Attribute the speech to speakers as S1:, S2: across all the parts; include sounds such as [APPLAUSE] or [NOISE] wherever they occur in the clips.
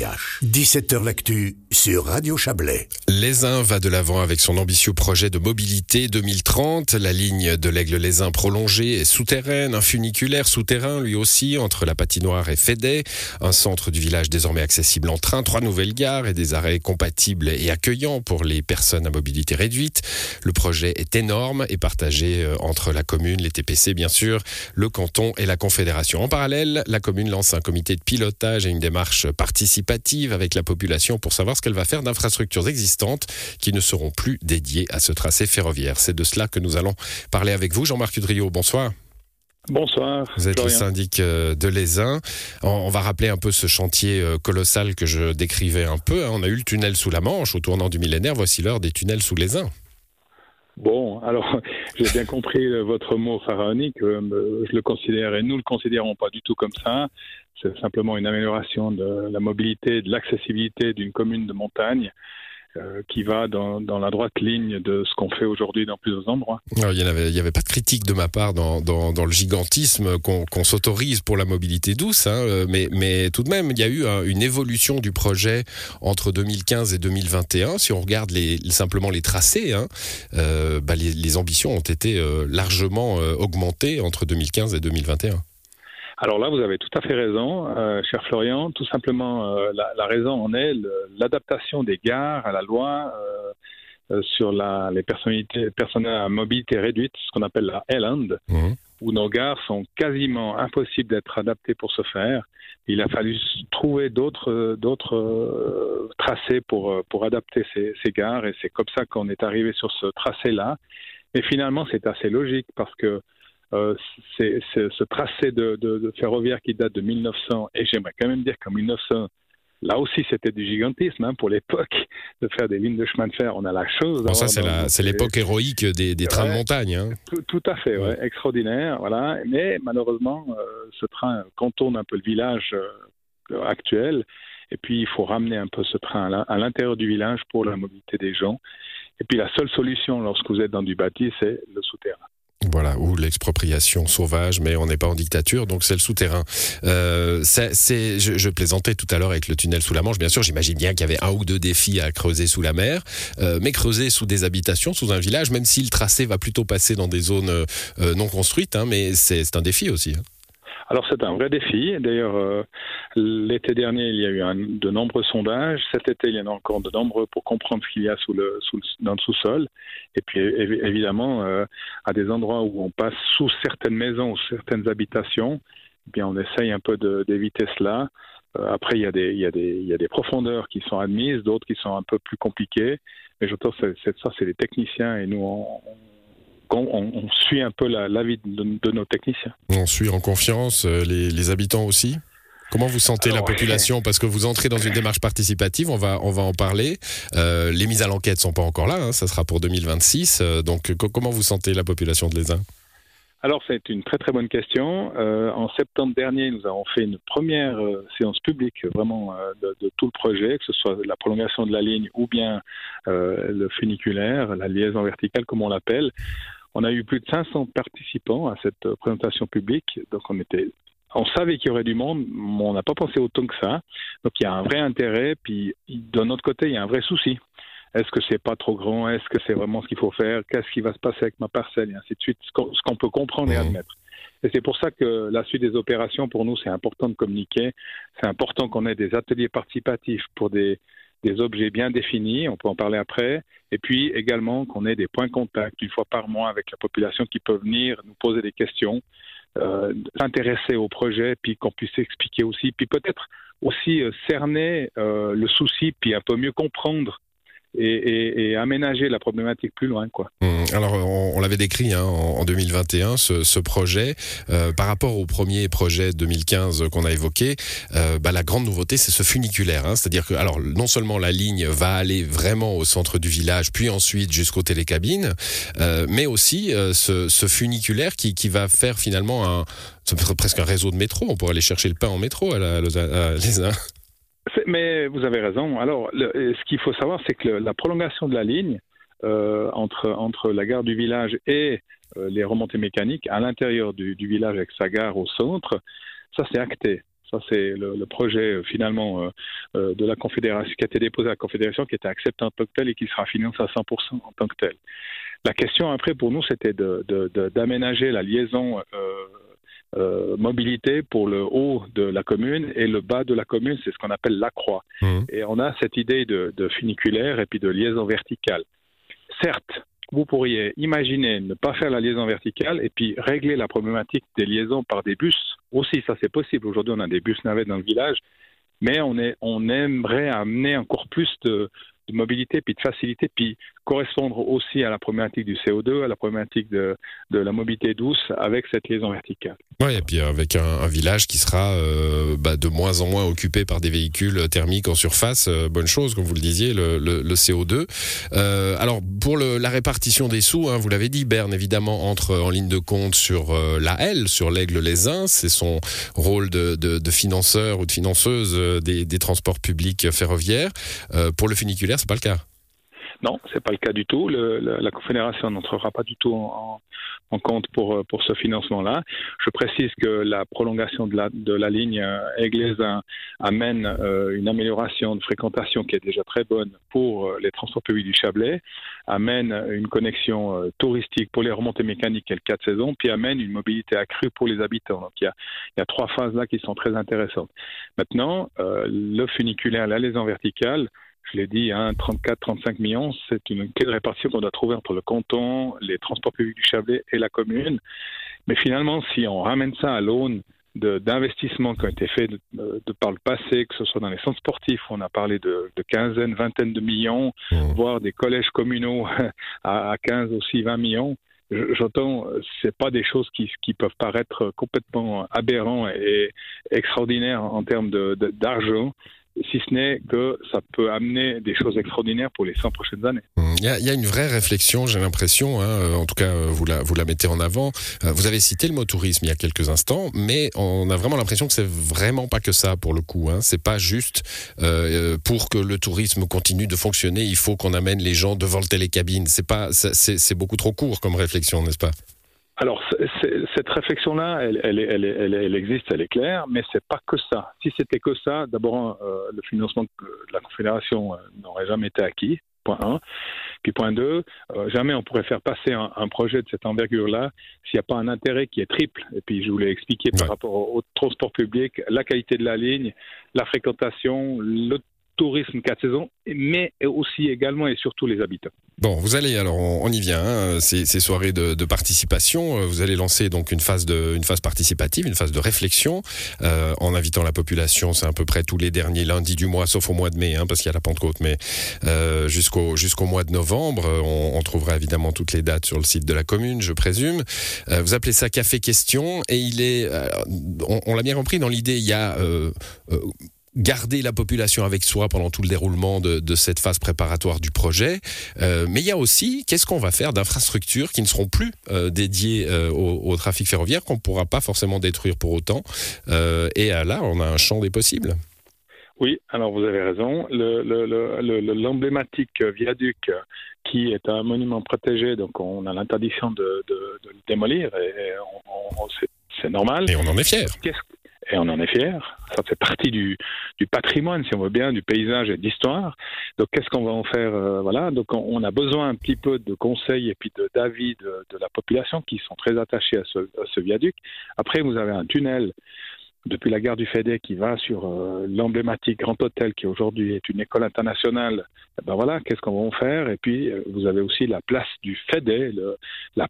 S1: yaş. 17h L'actu sur Radio Chablais.
S2: Uns va de l'avant avec son ambitieux projet de mobilité 2030. La ligne de l'Aigle Les Uns prolongée est souterraine, un funiculaire souterrain lui aussi entre la patinoire et Fédé, un centre du village désormais accessible en train, trois nouvelles gares et des arrêts compatibles et accueillants pour les personnes à mobilité réduite. Le projet est énorme et partagé euh, entre la commune, les TPC bien sûr, le canton et la Confédération. En parallèle, la commune lance un comité de pilotage et une démarche participative avec la population pour savoir ce qu'elle va faire d'infrastructures existantes qui ne seront plus dédiées à ce tracé ferroviaire. C'est de cela que nous allons parler avec vous. Jean-Marc Udrio, bonsoir.
S3: Bonsoir.
S2: Vous êtes le syndic euh, de l'ESIN. On va rappeler un peu ce chantier euh, colossal que je décrivais un peu. Hein. On a eu le tunnel sous la Manche au tournant du millénaire. Voici l'heure des tunnels sous uns.
S3: Bon, alors [LAUGHS] j'ai bien compris euh, votre mot pharaonique. Je le considère et nous le considérons pas du tout comme ça. C'est simplement une amélioration de la mobilité, de l'accessibilité d'une commune de montagne. Euh, qui va dans, la droite ligne de ce qu'on fait aujourd'hui dans plusieurs endroits.
S2: il n'y avait, avait, pas de critique de ma part dans, le gigantisme qu'on s'autorise pour la mobilité douce, hein, euh, mais, mais, tout de même, il y a eu une évolution du projet entre 2015 et 2021. Si on regarde simplement les tracés, hein, euh, bah, les, ambitions ont été largement augmentées entre 2015 et 2021.
S3: Alors là, vous avez tout à fait raison, euh, cher Florian. Tout simplement, euh, la, raison en est l'adaptation des gares à la loi euh, sur la, les personnalités, personnes à mobilité réduite, ce qu'on appelle la Island, mmh. où nos gares sont quasiment impossibles d'être adaptées pour ce faire. Il a fallu trouver d'autres d'autres tracés pour pour adapter ces, ces gares, et c'est comme ça qu'on est arrivé sur ce tracé-là. Mais finalement, c'est assez logique parce que euh, c'est ce tracé de, de, ferroviaire qui date de 1900, et j'aimerais quand même dire qu'en 1900, là aussi c'était du gigantisme hein, pour l'époque de faire des lignes de chemin de fer. On a la chose.
S2: ça c'est l'époque héroïque des, des trains de montagne. Hein.
S3: Tout, à fait, ouais. extraordinaire, voilà. Mais malheureusement, euh, ce train contourne un peu le village euh, actuel. Et puis, il faut ramener un peu ce train à l'intérieur du village pour la mobilité des gens. Et puis, la seule solution lorsque vous êtes dans du bâti, c'est le souterrain.
S2: Voilà, ou l'expropriation sauvage, mais on n'est pas en dictature, donc c'est le souterrain. Euh, c'est, je, je, plaisantais tout à l'heure avec le tunnel sous la Manche. Bien sûr, j'imagine bien qu'il y avait un ou deux défis à creuser sous la mer, euh, mais creuser sous des habitations, sous un village, même si le tracé va plutôt passer dans des zones euh, non construites, hein, mais c'est un défi aussi. Hein.
S3: Alors c'est un vrai défi. D'ailleurs, euh, l'été dernier, il y a eu de nombreux sondages. Cet été, il y en a encore de nombreux pour comprendre ce qu'il y a sous le, sous dans le sous-sol. Et puis évidemment, euh, à des endroits où on passe sous certaines maisons ou certaines habitations, eh bien on essaye un peu d'éviter cela. Euh, après, il y, a des, il, y a des, il y a des profondeurs qui sont admises, d'autres qui sont un peu plus compliquées. Mais j'entends ça, c'est les techniciens et nous, on, suit un peu l'avis de, nos techniciens.
S2: On suit en confiance euh, les, habitants aussi Comment vous sentez la population? Parce que vous entrez dans une démarche participative, on va, on va en parler. Euh, les mises à l'enquête sont pas encore là, hein, ça sera pour 2026. Euh, donc comment vous sentez la population de l'ESIN
S3: alors, c'est une très très bonne question. en septembre dernier, nous avons fait une première séance publique vraiment de, de, tout le projet, que ce soit la prolongation de la ligne ou bien le funiculaire, la liaison verticale comme on l'appelle. On a eu plus de 500 participants à cette euh, présentation publique, donc on était on savait qu'il y aurait du monde, mais on n'a pas pensé autant que ça. Donc il y a un vrai intérêt, puis d'un autre côté, il y a un vrai souci. Est-ce que c'est pas trop grand? Est-ce que c'est vraiment ce qu'il faut faire? Qu'est-ce qui va se passer avec ma parcelle? Et ainsi de suite, ce qu'on peut comprendre et admettre. Et c'est pour ça que la suite des opérations, pour nous, c'est important de communiquer. C'est important qu'on ait des ateliers participatifs pour des, des objets bien définis, on peut en parler après, et puis également qu'on ait des points de contact une fois par mois avec la population qui peut venir nous poser des questions, euh, s'intéresser au projet, puis qu'on puisse expliquer aussi, puis peut-être aussi euh, cerner euh, le souci, puis un peu mieux comprendre et, aménager la problématique plus loin. Quoi.
S2: Mmh. alors, on, l'avait décrit hein, en, 2021, ce, projet. Euh, par rapport au premier projet 2015 qu'on a évoqué, euh, bah, la grande nouveauté, c'est ce funiculaire. Hein. C'est-à-dire que, alors, non seulement la ligne va aller vraiment au centre du village, puis ensuite jusqu'aux télécabines, euh, mais aussi ce, funiculaire qui, va faire finalement un, presque un réseau de métro. On pourrait aller chercher le pain en métro à, la, à
S3: mais vous avez raison. Alors, ce qu'il faut savoir, c'est que la prolongation de la ligne euh, entre, entre la gare du village et euh, les remontées mécaniques à l'intérieur du, village avec sa gare au centre, ça c'est acté. Ça, c'est le, projet finalement de la Confédération qui a été déposé à la Confédération, qui était accepté en tant que tel et qui sera financé à 100% en tant que tel. La question après pour nous, c'était d'aménager de, la liaison euh, mobilité pour le haut de la commune et le bas de la commune, c'est ce qu'on appelle la croix. Mmh. Et on a cette idée de, de, funiculaire et puis de liaison verticale. Certes, vous pourriez imaginer ne pas faire la liaison verticale et puis régler la problématique des liaisons par des bus. Aussi, ça c'est possible. Aujourd'hui, on a des bus navettes dans le village, mais on, est, on aimerait amener encore plus de, de mobilité, puis de facilité, puis correspondre aussi à la problématique du CO2, à la problématique de, de la mobilité douce avec cette liaison verticale.
S2: Oui, et puis avec un, village qui sera euh, bah, de moins en moins occupé par des véhicules thermiques en surface, euh, bonne chose, comme vous le disiez, le, le, le CO2. Euh, alors, pour la répartition des sous, hein, vous l'avez dit, Berne, évidemment, entre en ligne de compte sur la L, sur l'Aigle les uns, c'est son rôle de, de, de, financeur ou de financeuse des, des transports publics ferroviaires. pour le funiculaire, c'est pas le cas.
S3: Non, c'est pas le cas du tout. La Confédération n'entrera pas du tout en, compte pour, euh, pour ce financement-là. Je précise que la prolongation de la, de la ligne Église amène euh, une amélioration de fréquentation qui est déjà très bonne pour euh, les transports publics du Chablais, amène une connexion touristique pour les remontées mécaniques et le 4 saisons, puis amène une mobilité accrue pour les habitants. Donc il y a, il y a trois phases là qui sont très intéressantes. Maintenant, le funiculaire, la liaison verticale, je l'ai dit, hein, 34-35 millions, c'est une répartition qu'on doit trouver entre le canton, les transports publics du Chablais et la commune. Mais finalement, si on ramène ça à l'aune d'investissements qui ont été faits de, par le passé, que ce soit dans les centres sportifs, on a parlé de, de quinzaine, vingtaine de millions, mmh. voire des collèges communaux [LAUGHS] à, à 15 aussi 20 millions. J'entends, c'est pas des choses qui, qui peuvent paraître complètement aberrants et extraordinaires en termes d'argent si ce n'est que ça peut amener des choses extraordinaires pour les 100 prochaines années.
S2: Mmh. Il y a, une vraie réflexion, j'ai l'impression, hein, euh, en tout cas euh, vous la, vous la mettez en avant. Euh, vous avez cité le mot tourisme il y a quelques instants, mais on a vraiment l'impression que c'est vraiment pas que ça pour le coup. Hein. C'est pas juste pour que le tourisme continue de fonctionner, il faut qu'on amène les gens devant le télécabine. C'est c'est beaucoup trop court comme réflexion, n'est-ce pas?
S3: Alors, cette réflexion-là, elle, elle, elle, elle, existe, elle est claire, mais c'est pas que ça. Si c'était que ça, d'abord, euh, le financement de la Confédération euh, n'aurait jamais été acquis, point 1. Puis point 2, euh, jamais on pourrait faire passer un, un projet de cette envergure-là s'il n'y a pas un intérêt qui est triple. Et puis, je voulais expliquer par rapport au, au, transport public, la qualité de la ligne, la fréquentation, le tourisme quatre saisons, mais aussi également et surtout les habitants.
S2: Bon, vous allez alors, on, y vient. Hein, ces, soirées de, participation, euh, vous allez lancer donc une phase de, une phase participative, une phase de réflexion, euh, en invitant la population. C'est à peu près tous les derniers lundis du mois, sauf au mois de mai, hein, parce qu'il y a la Pentecôte, mais euh, jusqu'au mois de novembre, on, trouvera évidemment toutes les dates sur le site de la commune, je présume. Vous appelez ça café question, et il est, on, on l'a bien compris dans l'idée, il y a garder la population avec soi pendant tout le déroulement de, de cette phase préparatoire du projet. Euh, mais il y a aussi, qu'est-ce qu'on va faire d'infrastructures qui ne seront plus euh, dédiées euh, au, au, trafic ferroviaire, qu'on ne pourra pas forcément détruire pour autant. Et là, on a un champ des possibles.
S3: Oui, alors vous avez raison. L'emblématique le, le, viaduc qui est un monument protégé, donc on a l'interdiction de, de, de, le démolir, et on, on, c'est normal.
S2: Et on en est fier
S3: et on en est fier. Ça fait partie du, du, patrimoine, si on veut bien, du paysage et de l'histoire. Donc, qu'est-ce qu'on va en faire euh, Voilà. Donc, on, a besoin un petit peu de conseils et puis d'avis de, de, de, la population qui sont très attachés à ce, à ce, viaduc. Après, vous avez un tunnel depuis la gare du Fédé qui va sur euh, l'emblématique Grand Hôtel qui aujourd'hui est une école internationale. Et ben voilà, qu'est-ce qu'on va en faire? Et puis, euh, vous avez aussi la place du Fédé,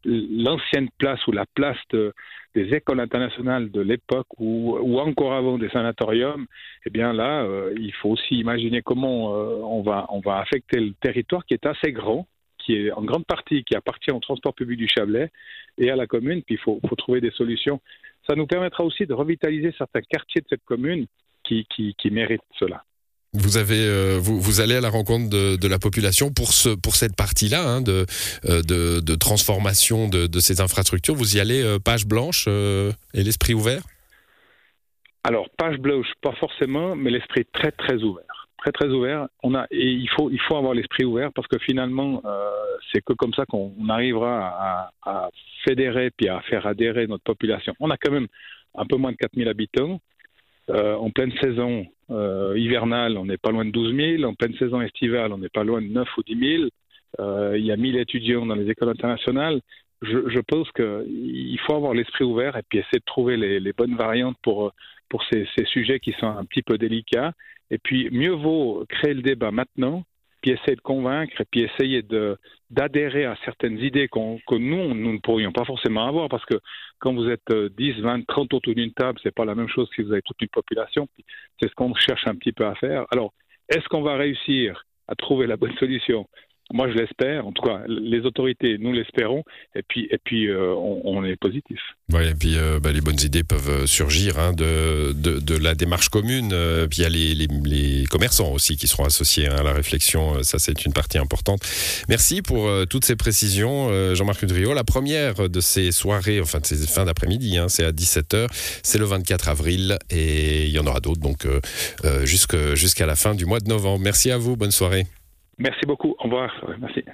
S3: l'ancienne place ou la place de des écoles internationales de l'époque ou, encore avant des sanatoriums, eh bien là, euh, il faut aussi imaginer comment on, va, affecter le territoire qui est assez grand, qui est en grande partie qui appartient au transport public du Chablais et à la commune, puis il faut trouver des solutions. Ça nous permettra aussi de revitaliser certains quartiers de cette commune qui, qui, qui méritent cela.
S2: Vous avez, euh, vous, vous, allez à la rencontre de, de, la population pour ce, pour cette partie-là hein, de, euh, de, de, transformation de, de, ces infrastructures. Vous y allez euh, page blanche et l'esprit ouvert?
S3: Alors page blanche, pas forcément, mais l'esprit très très ouvert, très très ouvert. On a et il faut il faut avoir l'esprit ouvert parce que finalement euh, c'est que comme ça qu'on arrivera à, fédérer puis à faire adhérer notre population. On a quand même un peu moins de 4000 habitants en pleine saison hivernale, on n'est pas loin de 12 000. En pleine saison estivale, on n'est pas loin de 9 ou 10 000. il y a 1000 étudiants dans les écoles internationales. Je, je pense qu'il faut avoir l'esprit ouvert et puis essayer de trouver les, bonnes variantes pour, pour ces, sujets qui sont un petit peu délicats. Et puis, mieux vaut créer le débat maintenant puis essayer de convaincre, puis essayer d'adhérer à certaines idées qu'on que nous, nous ne pourrions pas forcément avoir, parce que quand vous êtes 10, 20, 30 autour d'une table, c'est pas la même chose si vous avez toute une population. C'est ce qu'on cherche un petit peu à faire. Alors, est-ce qu'on va réussir à trouver la bonne solution? Moi, je l'espère. En tout cas, les autorités, nous l'espérons. Et puis, et puis, euh, on, est positif.
S2: Oui, et puis euh, bah, les bonnes idées peuvent euh, surgir hein, de, de, la démarche commune. Puis il y a les, les, commerçants aussi qui seront associés hein, à la réflexion. Ça, c'est une partie importante. Merci pour toutes ces précisions, Jean-Marc Udrio. La première de ces soirées, enfin de ces fins d'après-midi, hein, c'est à 17h. C'est le 24 avril et il y en aura d'autres donc jusqu'à la fin du mois de novembre. Merci à vous. Bonne soirée.
S3: Merci beaucoup. Au revoir. Merci.